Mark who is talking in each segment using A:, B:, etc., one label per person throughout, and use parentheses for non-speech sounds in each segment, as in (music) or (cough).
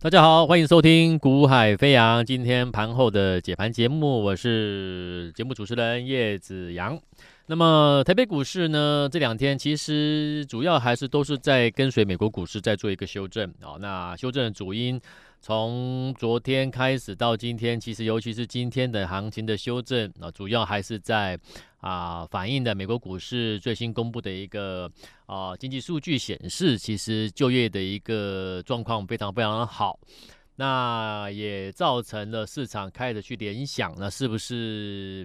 A: 大家好，欢迎收听《股海飞扬》今天盘后的解盘节目，我是节目主持人叶子阳。那么台北股市呢，这两天其实主要还是都是在跟随美国股市在做一个修正啊。那修正的主因，从昨天开始到今天，其实尤其是今天的行情的修正啊，主要还是在。啊，反映的美国股市最新公布的一个啊经济数据显示，其实就业的一个状况非常非常的好，那也造成了市场开始去联想，那是不是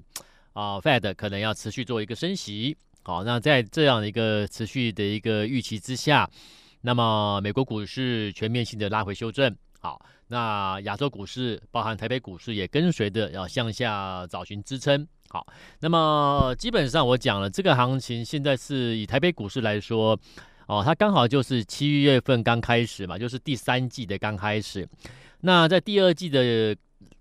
A: 啊 Fed 可能要持续做一个升息？好，那在这样的一个持续的一个预期之下，那么美国股市全面性的拉回修正，好，那亚洲股市包含台北股市也跟随着要向下找寻支撑。好，那么基本上我讲了，这个行情现在是以台北股市来说，哦，它刚好就是七月份刚开始嘛，就是第三季的刚开始。那在第二季的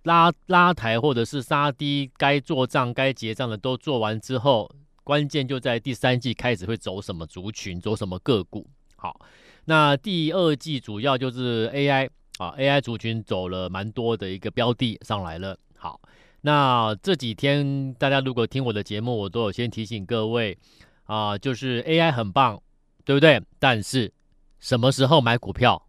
A: 拉拉抬或者是杀低，该做账、该结账的都做完之后，关键就在第三季开始会走什么族群，走什么个股。好，那第二季主要就是 AI 啊，AI 族群走了蛮多的一个标的上来了。好。那这几天大家如果听我的节目，我都有先提醒各位啊，就是 AI 很棒，对不对？但是什么时候买股票，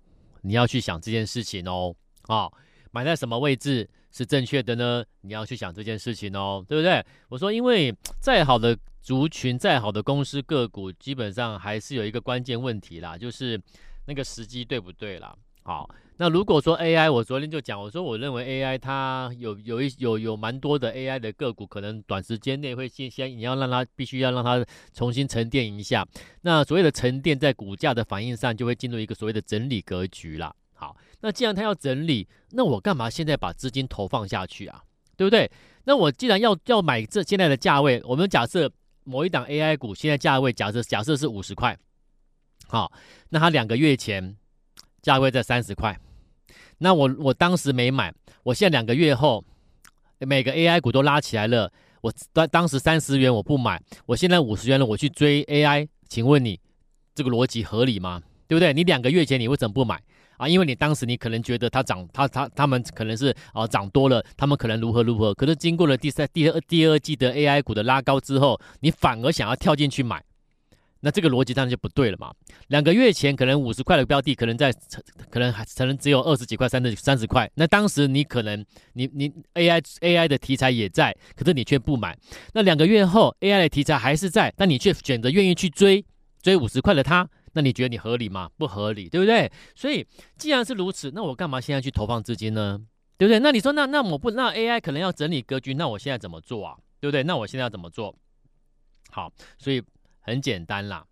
A: 你要去想这件事情哦。啊，买在什么位置是正确的呢？你要去想这件事情哦，对不对？我说，因为再好的族群，再好的公司个股，基本上还是有一个关键问题啦，就是那个时机对不对啦。好。那如果说 AI，我昨天就讲，我说我认为 AI 它有有一有有蛮多的 AI 的个股，可能短时间内会先先你要让它必须要让它重新沉淀一下。那所谓的沉淀，在股价的反应上，就会进入一个所谓的整理格局啦。好，那既然它要整理，那我干嘛现在把资金投放下去啊？对不对？那我既然要要买这现在的价位，我们假设某一档 AI 股现在价位假设假设是五十块，好，那它两个月前。价位在三十块，那我我当时没买，我现在两个月后，每个 AI 股都拉起来了，我当当时三十元我不买，我现在五十元了，我去追 AI，请问你这个逻辑合理吗？对不对？你两个月前你为什么不买啊？因为你当时你可能觉得它涨，它它它们可能是啊涨多了，他们可能如何如何，可是经过了第三、第二、第二季的 AI 股的拉高之后，你反而想要跳进去买。那这个逻辑当然就不对了嘛。两个月前可能五十块的标的，可能在可能还可能只有二十几块、三十三十块。那当时你可能你你 AI AI 的题材也在，可是你却不买。那两个月后 AI 的题材还是在，但你却选择愿意去追追五十块的它，那你觉得你合理吗？不合理，对不对？所以既然是如此，那我干嘛现在去投放资金呢？对不对？那你说那那我不那 AI 可能要整理格局，那我现在怎么做啊？对不对？那我现在要怎么做？好，所以。很简单啦，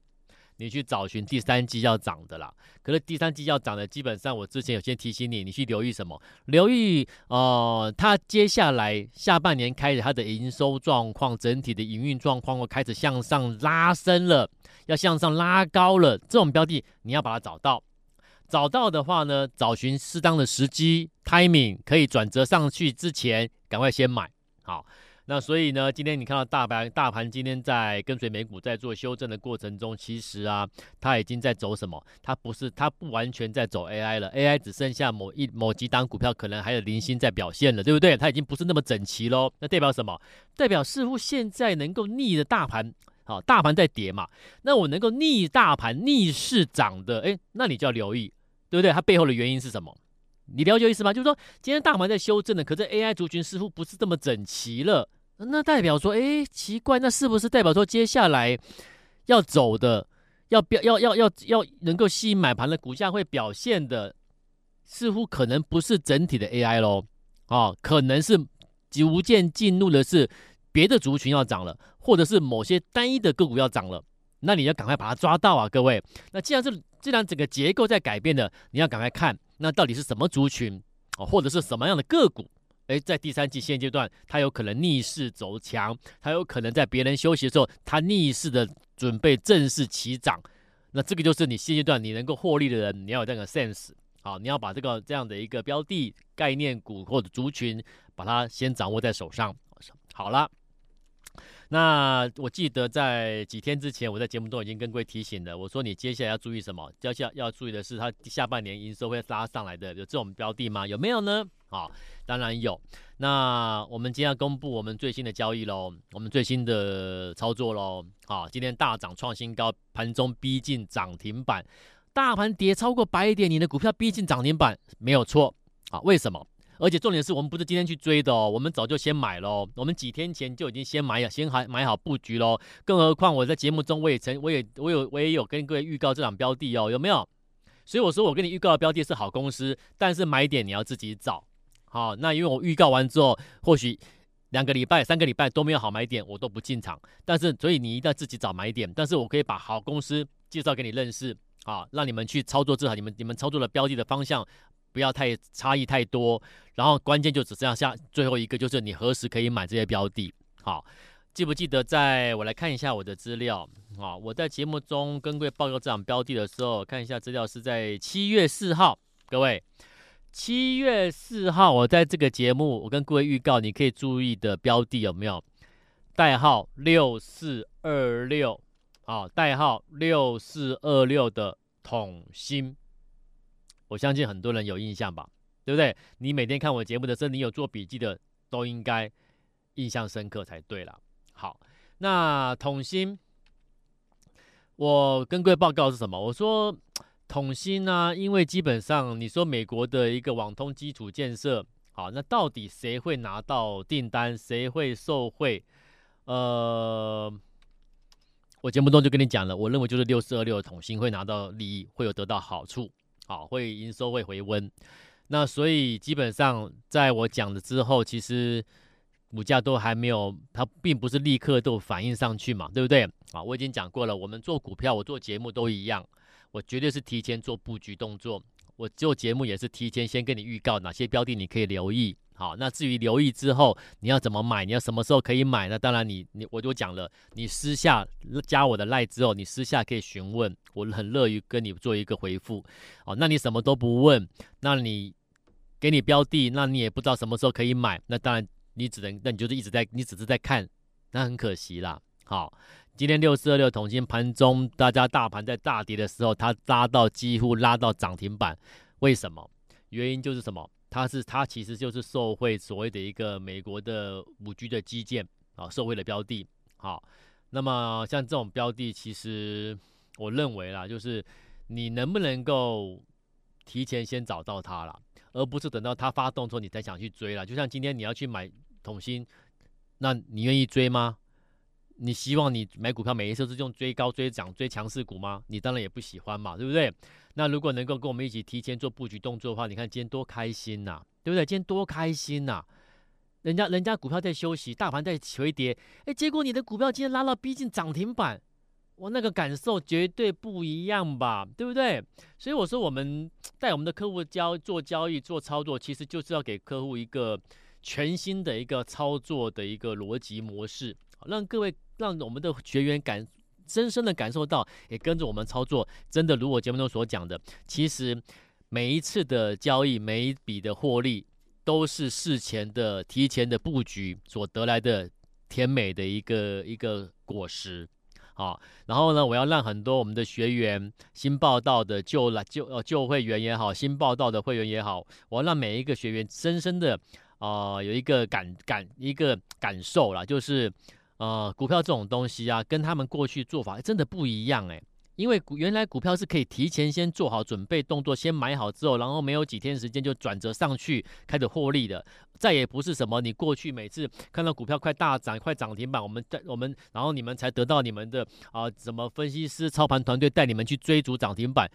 A: 你去找寻第三季要涨的啦。可是第三季要涨的，基本上我之前有先提醒你，你去留意什么？留意呃，它接下来下半年开始，它的营收状况、整体的营运状况会开始向上拉升了，要向上拉高了。这种标的你要把它找到，找到的话呢，找寻适当的时机 timing 可以转折上去之前，赶快先买好。那所以呢，今天你看到大盘，大盘今天在跟随美股在做修正的过程中，其实啊，它已经在走什么？它不是，它不完全在走 AI 了，AI 只剩下某一某几档股票可能还有零星在表现了，对不对？它已经不是那么整齐喽。那代表什么？代表似乎现在能够逆的大盘，好，大盘在跌嘛，那我能够逆大盘逆势涨的，诶，那你就要留意，对不对？它背后的原因是什么？你了解意思吗？就是说，今天大盘在修正的，可是 AI 族群似乎不是这么整齐了。那代表说，哎，奇怪，那是不是代表说，接下来要走的，要表要要要要能够吸引买盘的股价会表现的，似乎可能不是整体的 AI 喽，啊，可能是逐渐进入的是别的族群要涨了，或者是某些单一的个股要涨了，那你要赶快把它抓到啊，各位。那既然是既然整个结构在改变的，你要赶快看，那到底是什么族群哦，或者是什么样的个股？诶，在第三季现阶段，它有可能逆势走强，它有可能在别人休息的时候，它逆势的准备正式起涨。那这个就是你现阶段你能够获利的人，你要有这个 sense，好，你要把这个这样的一个标的概念股或者族群，把它先掌握在手上。好了，那我记得在几天之前，我在节目中已经跟各位提醒了，我说你接下来要注意什么？接下要注意的是，它下半年营收会拉上来的，有这种标的吗？有没有呢？啊，当然有。那我们今天要公布我们最新的交易喽，我们最新的操作喽。啊，今天大涨创新高，盘中逼近涨停板，大盘跌超过百点，你的股票逼近涨停板没有错。啊，为什么？而且重点是我们不是今天去追的哦，我们早就先买了，我们几天前就已经先买了，先还买好布局喽。更何况我在节目中我也曾，我也我有我也有跟各位预告这档标的哦，有没有？所以我说我跟你预告的标的是好公司，但是买点你要自己找。好，那因为我预告完之后，或许两个礼拜、三个礼拜都没有好买点，我都不进场。但是所以你一定要自己找买点，但是我可以把好公司介绍给你认识，好，让你们去操作，至少你们你们操作的标的的方向。不要太差异太多，然后关键就只剩下最后一个，就是你何时可以买这些标的。好，记不记得在我来看一下我的资料啊？我在节目中跟各位报告这档标的的时候，看一下资料是在七月四号。各位，七月四号我在这个节目，我跟各位预告，你可以注意的标的有没有？代号六四二六，啊，代号六四二六的统新。我相信很多人有印象吧，对不对？你每天看我节目的时候，你有做笔记的，都应该印象深刻才对了。好，那统新，我跟各位报告是什么？我说统新呢、因为基本上你说美国的一个网通基础建设，好，那到底谁会拿到订单，谁会受惠？呃，我节目中就跟你讲了，我认为就是六四二六的统新会拿到利益，会有得到好处。好，会营收会回温，那所以基本上在我讲了之后，其实股价都还没有，它并不是立刻都反应上去嘛，对不对？啊，我已经讲过了，我们做股票，我做节目都一样，我绝对是提前做布局动作，我做节目也是提前先跟你预告哪些标的你可以留意。好，那至于留意之后你要怎么买，你要什么时候可以买？那当然你你我就讲了，你私下加我的赖之后，你私下可以询问，我很乐于跟你做一个回复。哦，那你什么都不问，那你给你标的，那你也不知道什么时候可以买，那当然你只能，那你就是一直在，你只是在看，那很可惜啦。好，今天六四二六统计盘中，大家大盘在大跌的时候，它拉到几乎拉到涨停板，为什么？原因就是什么？它是它其实就是受惠所谓的一个美国的五 G 的基建啊，受惠的标的。好，那么像这种标的，其实我认为啦，就是你能不能够提前先找到它啦，而不是等到它发动之后你才想去追啦。就像今天你要去买统新，那你愿意追吗？你希望你买股票每一次都是用追高追涨追强势股吗？你当然也不喜欢嘛，对不对？那如果能够跟我们一起提前做布局动作的话，你看今天多开心呐、对不对？今天多开心呐、人家人家股票在休息，大盘在回跌，哎，结果你的股票今天拉到逼近涨停板，我那个感受绝对不一样吧，对不对？所以我说，我们 (tsk) 带我们的客户交做交易做操作，其实就是要给客户一个全新的一个操作的一个逻辑模式，让各位让我们的学员感。深深的感受到，也跟着我们操作，真的如我节目中所讲的，其实每一次的交易，每一笔的获利，都是事前的、提前的布局所得来的甜美的一个一个果实。好，然后呢，我要让很多我们的学员、新报道的旧来旧呃旧会员也好，新报道的会员也好，我要让每一个学员深深的啊、有一个感感一个感受啦，就是。呃，股票这种东西啊，跟他们过去做法真的不一样诶。因为原来股票是可以提前先做好准备动作，先买好之后，然后没有几天时间就转折上去开始获利的。再也不是什么你过去每次看到股票快大涨、快涨停板，我们带我们，然后你们才得到你们的啊、什么分析师、操盘团队带你们去追逐涨停板。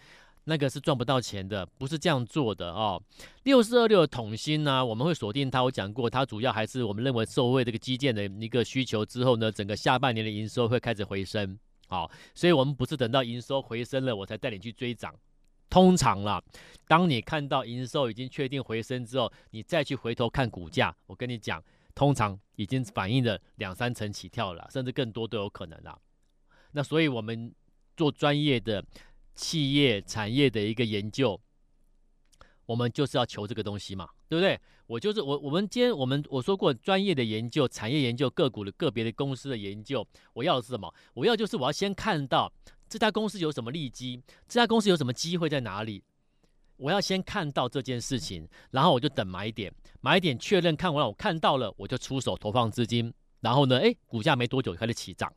A: 那个是赚不到钱的，不是这样做的哦。六四二六的统新呢，我们会锁定它。我讲过，它主要还是我们认为受惠这个基建的一个需求之后呢，整个下半年的营收会开始回升。好，所以我们不是等到营收回升了，我才带你去追涨。通常啦，当你看到营收已经确定回升之后，你再去回头看股价，我跟你讲，通常已经反映了两三成起跳了，甚至更多都有可能啦。那所以我们做专业的。企业产业的一个研究，我们就是要求这个东西嘛，对不对？我就是我，我们今天我们我说过专业的研究、产业研究、个股的个别的公司的研究，我要的是什么？我要就是我要先看到这家公司有什么利基，这家公司有什么机会在哪里，我要先看到这件事情，然后我就等买点，买点确认看完了，我看到了，我就出手投放资金，然后呢，诶，股价没多久就开始起涨。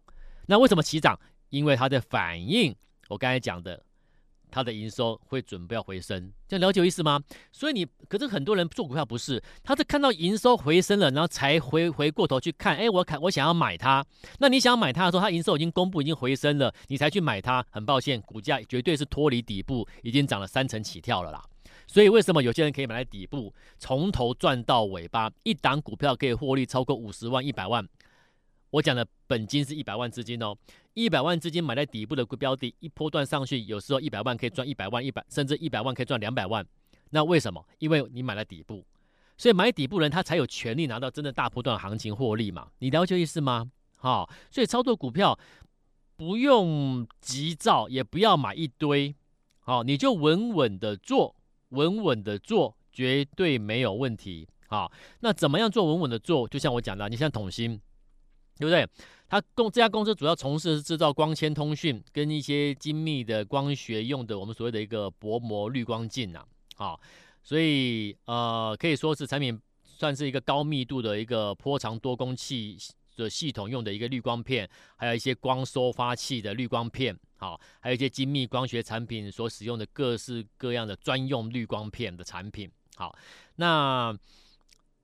A: 那为什么起涨？因为它的反应，我刚才讲的。它的营收会准备要回升，这样了解我意思吗？所以你可是很多人做股票不是，他是看到营收回升了，然后才回回过头去看，哎，我看我想要买它。那你想要买它的时候，它营收已经公布，已经回升了，你才去买它。很抱歉，股价绝对是脱离底部，已经涨了三成起跳了啦。所以为什么有些人可以买在底部，从头赚到尾巴，一档股票可以获利超过五十万、一百万？我讲的本金是一百万资金哦，一百万资金买在底部的标的，一波段上去，有时候一百万可以赚一百万，一百甚至一百万可以赚两百万。那为什么？因为你买了底部，所以买底部人他才有权利拿到真的大波段行情获利嘛？你了解意思吗？好、所以操作股票不用急躁，也不要买一堆，好、你就稳稳的做，稳稳的做，绝对没有问题。好、那怎么样做稳稳的做？就像我讲的，你像统新。对不对？他公这家公司主要从事是制造光纤通讯跟一些精密的光学用的，我们所谓的一个薄膜滤光镜呐，啊，所以呃可以说是产品算是一个高密度的一个波长多工器的系统用的一个滤光片，还有一些光收发器的滤光片，好，还有一些精密光学产品所使用的各式各样的专用滤光片的产品，好，那。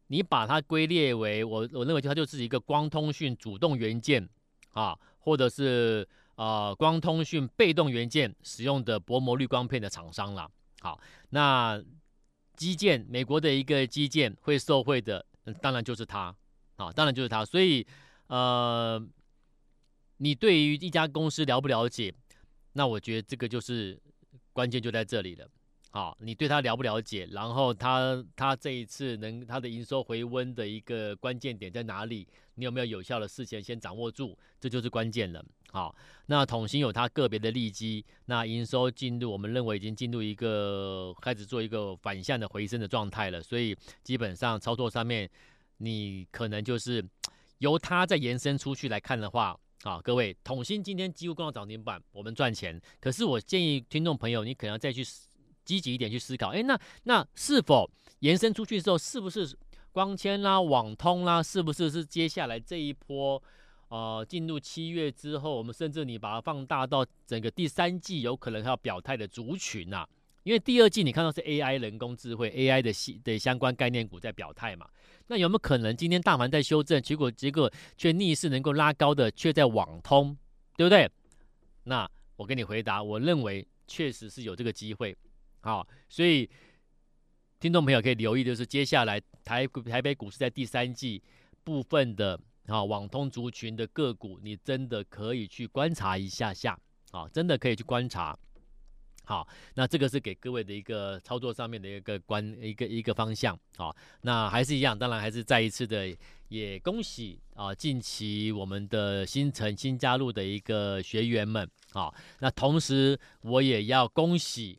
A: 你把它归列为我，我认为它就是一个光通讯主动元件啊，或者是呃光通讯被动元件使用的薄膜滤光片的厂商了。好，那基建，美国的一个基建会受惠的，当然就是它啊，当然就是它。所以呃，你对于一家公司了不了解？那我觉得这个就是关键就在这里了。好，你对他了不了解？然后他他这一次能他的营收回温的一个关键点在哪里？你有没有有效的事先先掌握住？这就是关键了。好，那统新有它个别的利基，那营收进入我们认为已经进入一个开始做一个反向的回升的状态了。所以基本上操作上面，你可能就是由它再延伸出去来看的话，啊，各位统芯今天几乎攻到涨停板，我们赚钱。可是我建议听众朋友，你可能要再去。积极一点去思考，诶，那那是否延伸出去之后，是不是光纤啦、网通啦，是不是是接下来这一波，呃，进入七月之后，我们甚至你把它放大到整个第三季，有可能要表态的族群呐？因为第二季你看到是 AI 人工智慧 AI 的系的相关概念股在表态嘛，那有没有可能今天大盘在修正，结果结果却逆势能够拉高的，却在网通，对不对？那我跟你回答，我认为确实是有这个机会。好，所以听众朋友可以留意，就是接下来台台北股市在第三季部分的啊网通族群的个股，你真的可以去观察一下下，啊，真的可以去观察。好，那这个是给各位的一个操作上面的一个观一个一个方向。好，那还是一样，当然还是再一次的也恭喜啊，近期我们的新成新加入的一个学员们。啊，那同时我也要恭喜。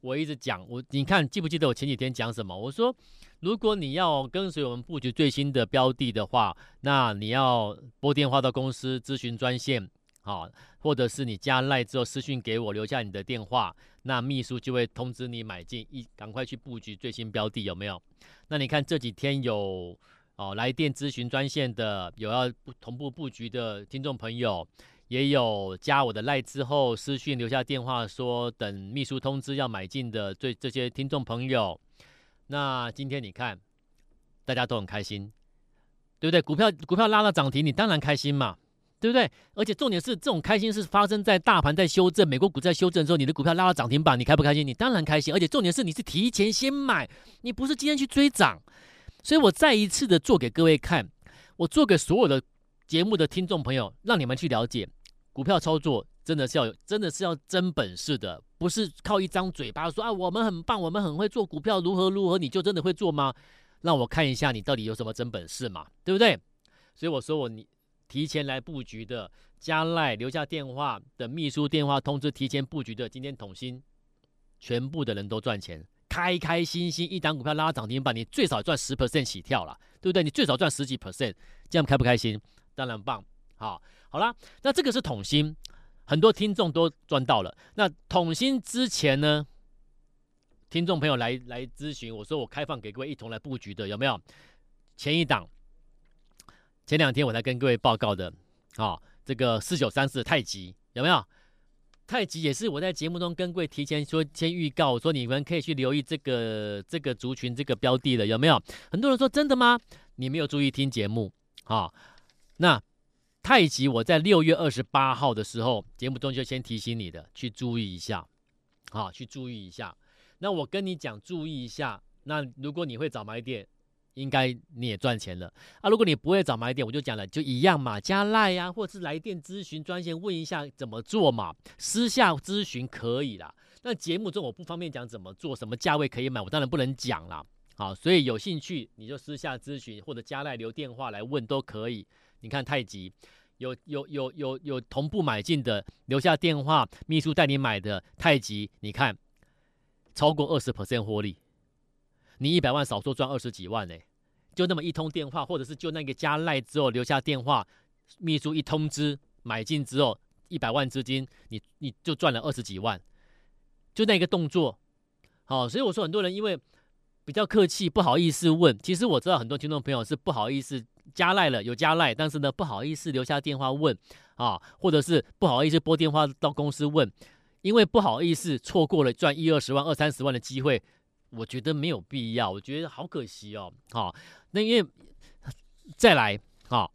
A: 我一直讲，我你看记不记得我前几天讲什么？我说，如果你要跟随我们布局最新的标的的话，那你要拨电话到公司咨询专线，好，或者是你加赖之后私讯给我，留下你的电话，那秘书就会通知你买进，一赶快去布局最新标的，有没有？那你看这几天有哦来电咨询专线的，有要同步布局的听众朋友。也有加我的赖之后私讯留下电话说等秘书通知要买进的这这些听众朋友，那今天你看大家都很开心，对不对？股票股票拉到涨停，你当然开心嘛，对不对？而且重点是这种开心是发生在大盘在修正，美国股在修正的时候，你的股票拉到涨停板，你开不开心？你当然开心。而且重点是你是提前先买，你不是今天去追涨，所以我再一次的做给各位看，我做给所有的节目的听众朋友，让你们去了解。股票操作真的是要真的是要真本事的，不是靠一张嘴巴说啊，我们很棒，我们很会做股票，如何如何，你就真的会做吗？让我看一下你到底有什么真本事嘛，对不对？所以我说我你提前来布局的，加赖留下电话的秘书电话通知提前布局的，今天统新全部的人都赚钱，开开心心一档股票拉涨停板，你最少赚十 percent 起跳了，对不对？你最少赚十几 percent，这样开不开心？当然棒。好，好啦，那这个是统新，很多听众都赚到了。那统新之前呢，听众朋友来来咨询，我说我开放给各位一同来布局的，有没有？前一档，前两天我才跟各位报告的，啊，这个四九三四太极有没有？太极也是我在节目中跟各位提前说，先预告说你们可以去留意这个这个族群这个标的的，有没有？很多人说真的吗？你没有注意听节目啊？那。太极，我在六月二十八号的时候，节目中就先提醒你的，去注意一下，好，去注意一下。那我跟你讲，注意一下。那如果你会找买点，应该你也赚钱了啊。如果你不会找买点，我就讲了，就一样嘛，加赖呀，或者是来电咨询专线问一下怎么做嘛，私下咨询可以啦。那节目中我不方便讲怎么做，什么价位可以买，我当然不能讲啦。好，所以有兴趣你就私下咨询或者加赖留电话来问都可以。你看太极。有有有有有同步买进的，留下电话，秘书带你买的太极，你看超过二十 percent 获利，你一百万少说赚二十几万呢、就那么一通电话，或者是就那个加赖之后留下电话，秘书一通知买进之后一百万资金，你你就赚了二十几万，就那个动作，好，所以我说很多人因为比较客气，不好意思问，其实我知道很多听众朋友是不好意思。加赖了有加赖，但是呢不好意思留下电话问啊，或者是不好意思拨电话到公司问，因为不好意思错过了赚一二十万、二三十万的机会，我觉得没有必要，我觉得好可惜哦。好，那因为再来啊，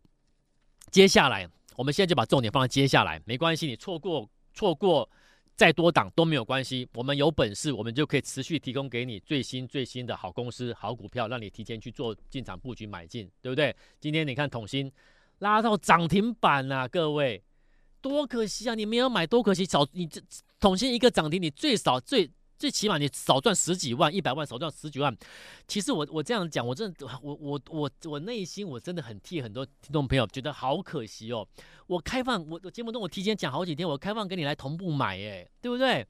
A: 接下来我们现在就把重点放在接下来，没关系，你错过错过。再多档都没有关系，我们有本事，我们就可以持续提供给你最新最新的好公司、好股票，让你提前去做进场布局买进，对不对？今天你看统新拉到涨停板啊，各位，多可惜啊！你没有买，多可惜，少你这统新一个涨停，你最少最。最起码你少赚十几万，一百万少赚十几万。其实我我这样讲，我真的我我我我内心我真的很替很多听众朋友觉得好可惜哦。我开放我我节目中我提前讲好几天，我开放给你来同步买，哎，对不对？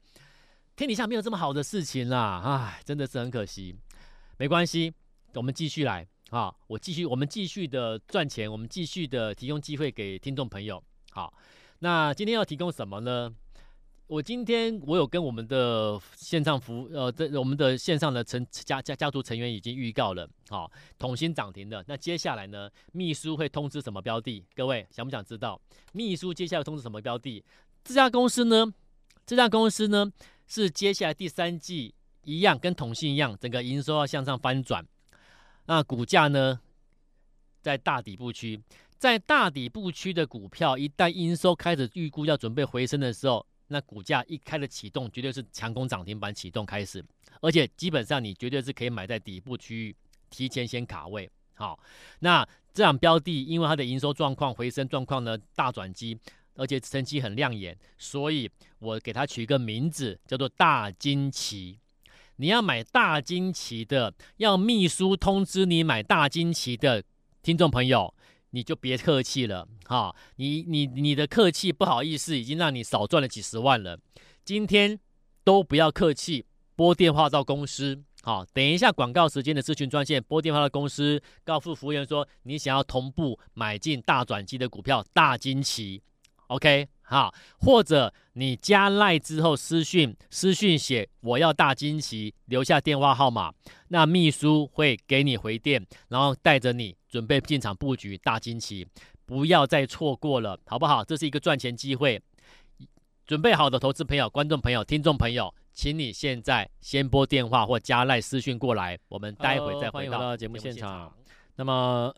A: 天底下没有这么好的事情啦，唉，真的是很可惜。没关系，我们继续来啊，我继续我们继续的赚钱，我们继续的提供机会给听众朋友。好，那今天要提供什么呢？我今天我有跟我们的线上服呃，这我们的线上的成家家家族成员已经预告了，好，统新涨停的。那接下来呢，秘书会通知什么标的？各位想不想知道？秘书接下来通知什么标的？这家公司呢？这家公司呢是接下来第三季一样，跟统新一样，整个营收要向上翻转。那股价呢，在大底部区，在大底部区的股票，一旦营收开始预估要准备回升的时候。那股价一开的启动，绝对是强攻涨停板启动开始，而且基本上你绝对是可以买在底部区域，提前先卡位。好，那这样标的，因为它的营收状况、回升状况呢大转机，而且成绩很亮眼，所以我给它取一个名字叫做大惊奇。你要买大惊奇的，要秘书通知你买大惊奇的听众朋友。你就别客气了，哈，你你你的客气不好意思，已经让你少赚了几十万了。今天都不要客气，拨电话到公司，好，等一下广告时间的咨询专线，拨电话到公司，告诉服务员说你想要同步买进大转机的股票，大金旗，OK。好，或者你加赖之后私讯私讯写我要大惊奇，留下电话号码，那秘书会给你回电，然后带着你准备进场布局大惊奇，不要再错过了，好不好？这是一个赚钱机会，准备好的投资朋友、观众朋友、听众朋友，请你现在先拨电话或加赖私讯过来，我们待会再回到节目现场。那么。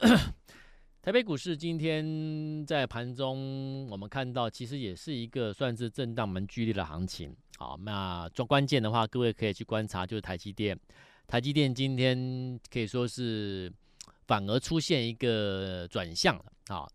A: 台北股市今天在盘中，我们看到其实也是一个算是震荡蛮剧烈的行情。好，那做关键的话，各位可以去观察，就是台积电。台积电今天可以说是反而出现一个转向了，啊，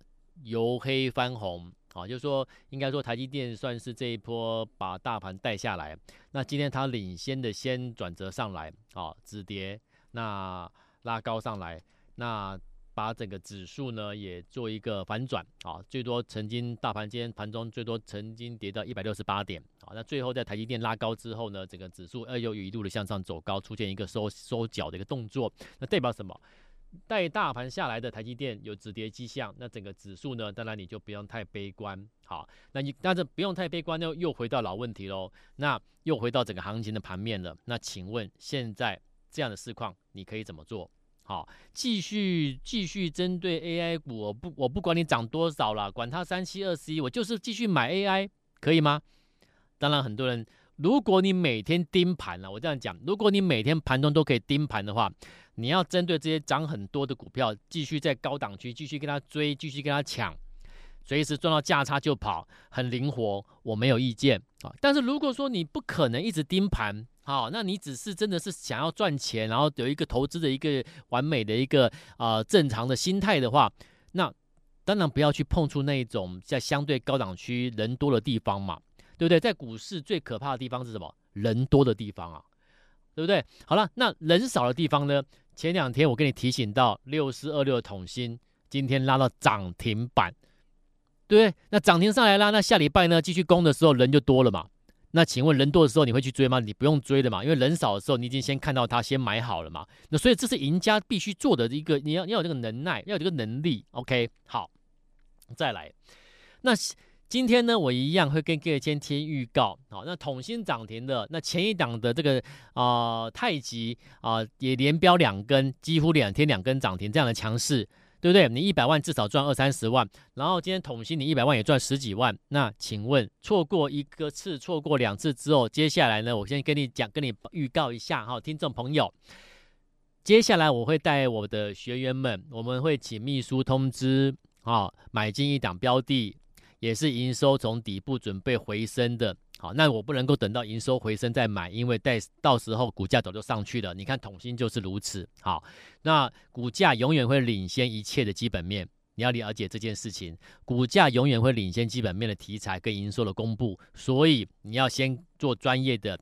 A: 由黑翻红。啊，就是说应该说台积电算是这一波把大盘带下来。那今天它领先的先转折上来，啊，止跌，那拉高上来，那。把整个指数呢也做一个反转啊，最多曾经大盘间盘中最多曾经跌到一百六十八点啊，那最后在台积电拉高之后呢，整个指数又一路的向上走高，出现一个收收脚的一个动作，那代表什么？带大盘下来的台积电有止跌迹象，那整个指数呢，当然你就不用太悲观。好，那你但是不用太悲观，又又回到老问题喽。那又回到整个行情的盘面了。那请问现在这样的市况，你可以怎么做？好，继续继续针对 AI 股，我不我不管你涨多少了，管它三七二十一，我就是继续买 AI，可以吗？当然，很多人。如果你每天盯盘了，我这样讲，如果你每天盘中都可以盯盘的话，你要针对这些涨很多的股票，继续在高档区继续跟他追，继续跟他抢，随时赚到价差就跑，很灵活，我没有意见啊。但是如果说你不可能一直盯盘，好，那你只是真的是想要赚钱，然后有一个投资的一个完美的一个、呃、正常的心态的话，那当然不要去碰触那一种在相对高档区人多的地方嘛。对不对？在股市最可怕的地方是什么？人多的地方啊，对不对？好了，那人少的地方呢？前两天我跟你提醒到六四二六的统欣，今天拉到涨停板，对？那涨停上来啦，那下礼拜呢继续攻的时候人就多了嘛。那请问人多的时候你会去追吗？你不用追的嘛，因为人少的时候你已经先看到它，先买好了嘛。那所以这是赢家必须做的一个，你要你要有这个能耐，要有这个能力。OK，好，再来，那。今天呢，我一样会跟各位先贴预告。好，那统新涨停的，那前一档的这个啊、太极啊、也连标两根，几乎两天两根涨停，这样的强势，对不对？你一百万至少赚二三十万，然后今天统计你一百万也赚十几万。那请问错过一个次，错过两次之后，接下来呢，我先跟你讲，跟你预告一下哈，听众朋友，接下来我会带我的学员们，我们会请秘书通知啊，买进一档标的。也是营收从底部准备回升的，好，那我不能够等到营收回升再买，因为待到时候股价早就上去了。你看统芯就是如此，好，那股价永远会领先一切的基本面，你要了解这件事情，股价永远会领先基本面的题材跟营收的公布，所以你要先做专业的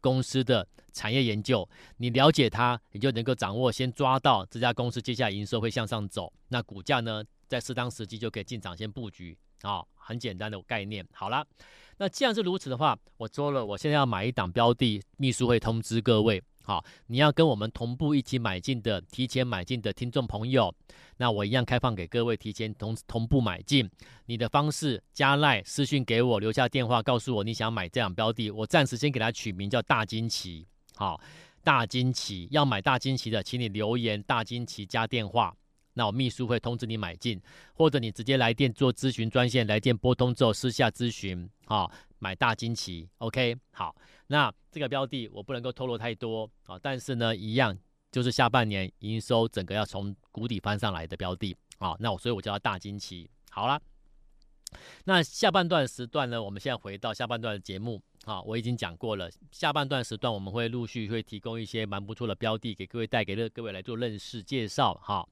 A: 公司的产业研究，你了解它，你就能够掌握，先抓到这家公司接下来营收会向上走，那股价呢，在适当时机就可以进场先布局。啊、哦，很简单的概念。好了，那既然是如此的话，我说了，我现在要买一档标的，秘书会通知各位。好，你要跟我们同步一起买进的、提前买进的听众朋友，那我一样开放给各位提前同同步买进。你的方式加赖私讯给我，留下电话，告诉我你想买这样标的。我暂时先给它取名叫大惊奇。好，大惊奇要买大惊奇的，请你留言大惊奇加电话。那我秘书会通知你买进，或者你直接来电做咨询专线，来电拨通之后私下咨询，好，买大惊奇，OK，好，那这个标的我不能够透露太多啊，但是呢，一样就是下半年营收整个要从谷底翻上来的标的啊，那我所以我叫它大惊奇，好了，那下半段时段呢，我们现在回到下半段的节目。好，我已经讲过了。下半段时段我们会陆续会提供一些蛮不错的标的给各位，带给各位来做认识介绍。好，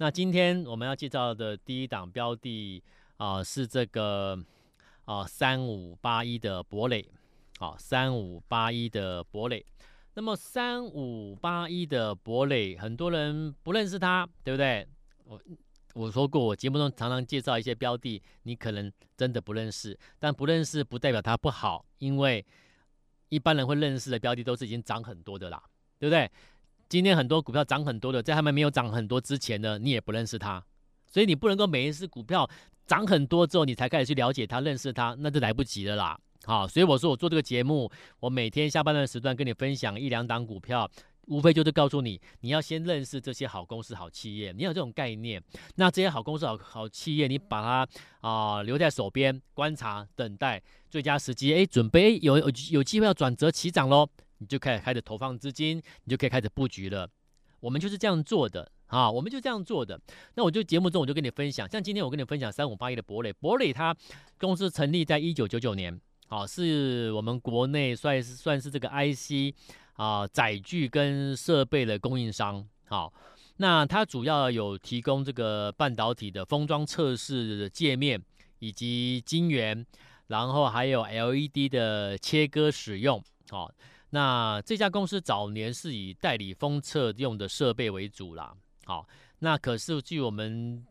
A: 那今天我们要介绍的第一档标的啊、是这个啊三五八一的博磊。好，三五八一的博磊。那么三五八一的博磊，很多人不认识它，对不对？我。我说过，我节目中常常介绍一些标的，你可能真的不认识，但不认识不代表它不好，因为一般人会认识的标的都是已经涨很多的啦，对不对？今天很多股票涨很多的，在他们没有涨很多之前呢，你也不认识它，所以你不能够每一次股票涨很多之后，你才开始去了解它、认识它，那就来不及了啦。好，所以我说我做这个节目，我每天下半段时段跟你分享一两档股票。无非就是告诉你，你要先认识这些好公司、好企业，你有这种概念。那这些好公司、好好企业，你把它啊、留在手边，观察、等待最佳时机。哎，准备有有有机会要转折起涨喽，你就开始开始投放资金，你就可以开始布局了。我们就是这样做的啊，我们就这样做的。那我就节目中我就跟你分享，像今天我跟你分享三五八一的博磊，博磊它公司成立在一九九九年，好、啊，是我们国内算是算是这个 IC。啊，载具跟设备的供应商，好，那它主要有提供这个半导体的封装测试的界面以及晶圆，然后还有 LED 的切割使用，好，那这家公司早年是以代理封测用的设备为主啦，好，那可是据我们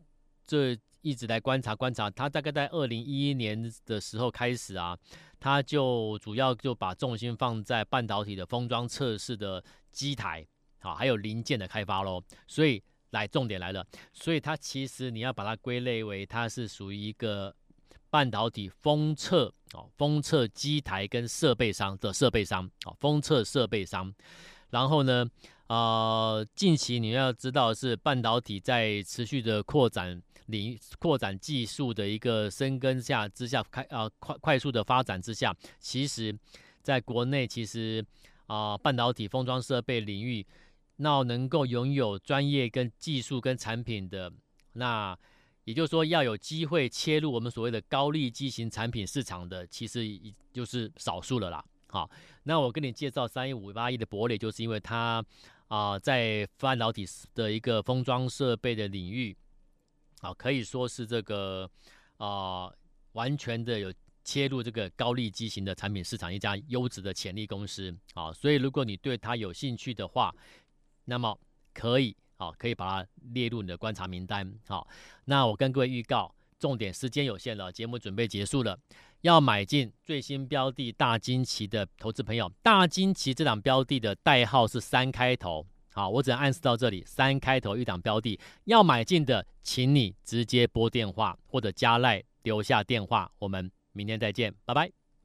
A: 这一直来观察观察，它大概在二零一一年的时候开始啊，它就主要就把重心放在半导体的封装测试的机台，好，还有零件的开发喽。所以来重点来了，所以它其实你要把它归类为它是属于一个半导体封测哦，封测机台跟设备商的设备商，哦，封测设备商。然后呢，呃，近期你要知道是半导体在持续的扩展领域扩展技术的一个深耕下之下开啊、快快速的发展之下，其实在国内其实啊、半导体封装设备领域，那能够拥有专业跟技术跟产品的，那也就是说要有机会切入我们所谓的高利基型产品市场的，其实已就是少数了啦。好，那我跟你介绍三一五八一的博磊，就是因为它啊、在半导体的一个封装设备的领域，啊，可以说是这个啊、完全的有切入这个高利基型的产品市场一家优质的潜力公司啊，所以如果你对它有兴趣的话，那么可以好，可以把它列入你的观察名单。好，那我跟各位预告，重点时间有限了，节目准备结束了。要买进最新标的大金旗的投资朋友，大金旗这档标的的代号是三开头。好，我只能暗示到这里，三开头一档标的要买进的，请你直接拨电话或者加赖留下电话。我们明天再见，拜拜。